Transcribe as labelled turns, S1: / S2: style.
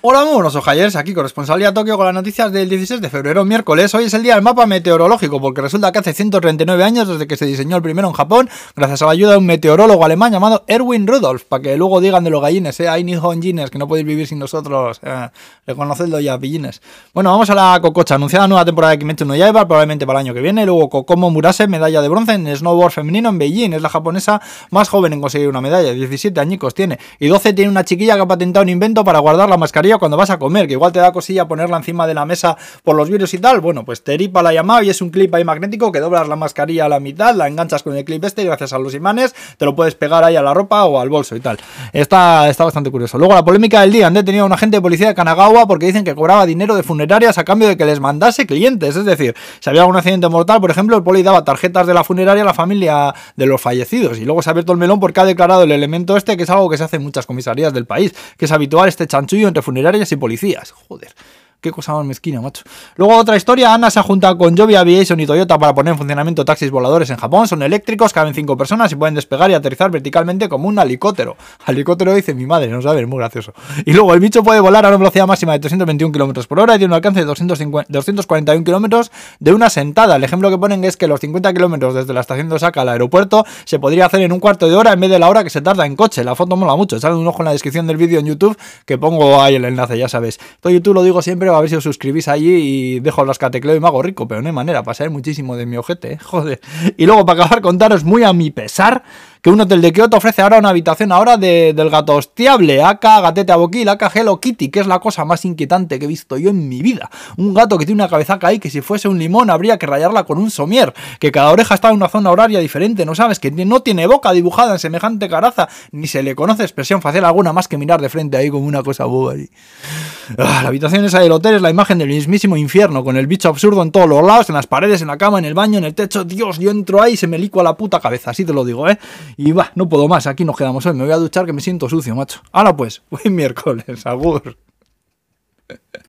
S1: Hola, muy buenos ojayers, aquí corresponsalía Tokio con las noticias del 16 de febrero, miércoles. Hoy es el día del mapa meteorológico, porque resulta que hace 139 años desde que se diseñó el primero en Japón, gracias a la ayuda de un meteorólogo alemán llamado Erwin Rudolf, para que luego digan de los gallines, eh, hay Nihon Gines, que no podéis vivir sin nosotros, eh, reconocedlo ya, pillines. Bueno, vamos a la cococha, anunciada nueva temporada de Kimetsu no Yaiba, probablemente para el año que viene, luego Kokomo Murase, medalla de bronce en snowboard femenino en Beijing, es la japonesa más joven en conseguir una medalla, 17 añicos tiene, y 12 tiene una chiquilla que ha patentado un invento para guardar la mascarilla cuando vas a comer, que igual te da cosilla ponerla encima de la mesa por los virus y tal, bueno, pues Teripa la ha llamado y es un clip ahí magnético que doblas la mascarilla a la mitad, la enganchas con el clip este y gracias a los imanes te lo puedes pegar ahí a la ropa o al bolso y tal. Está, está bastante curioso. Luego la polémica del día, han detenido a un agente de policía de Kanagawa porque dicen que cobraba dinero de funerarias a cambio de que les mandase clientes, es decir, si había un accidente mortal, por ejemplo, el poli daba tarjetas de la funeraria a la familia de los fallecidos y luego se ha abierto el melón porque ha declarado el elemento este que es algo que se hace en muchas comisarías del país, que es habitual este chanchullo entre funerarias y policías. Joder. Qué cosa más mezquina, macho. Luego otra historia, Ana se ha juntado con Joby Aviation y Toyota para poner en funcionamiento taxis voladores en Japón. Son eléctricos, caben cinco personas y pueden despegar y aterrizar verticalmente como un helicóptero. Helicóptero dice mi madre, no sabe, es muy gracioso. Y luego el bicho puede volar a una velocidad máxima de 321 km por hora y tiene un alcance de 250, 241 km de una sentada. El ejemplo que ponen es que los 50 km desde la estación de Osaka al aeropuerto se podría hacer en un cuarto de hora en vez de la hora que se tarda en coche. La foto mola mucho. Echad un ojo en la descripción del vídeo en YouTube que pongo ahí el enlace, ya sabes. Todo YouTube lo digo siempre, a ver si os suscribís allí y dejo los catecleo y me hago rico, pero no hay manera, pasar muchísimo de mi ojete, ¿eh? joder. Y luego, para acabar, contaros muy a mi pesar que un hotel de Kioto ofrece ahora una habitación ahora de, del gato hostiable, acá gatete aboquil, acá Hello Kitty, que es la cosa más inquietante que he visto yo en mi vida. Un gato que tiene una cabezaca ahí que si fuese un limón habría que rayarla con un somier, que cada oreja está en una zona horaria diferente, ¿no sabes? Que no tiene boca dibujada en semejante caraza, ni se le conoce expresión facial alguna más que mirar de frente ahí como una cosa boba ahí. Ah, la habitación esa del hotel es la imagen del mismísimo infierno, con el bicho absurdo en todos los lados, en las paredes, en la cama, en el baño, en el techo. Dios, yo entro ahí y se me licua la puta cabeza, así te lo digo, ¿eh? Y va, no puedo más, aquí nos quedamos hoy. Me voy a duchar que me siento sucio, macho. Ahora pues, buen miércoles, agur.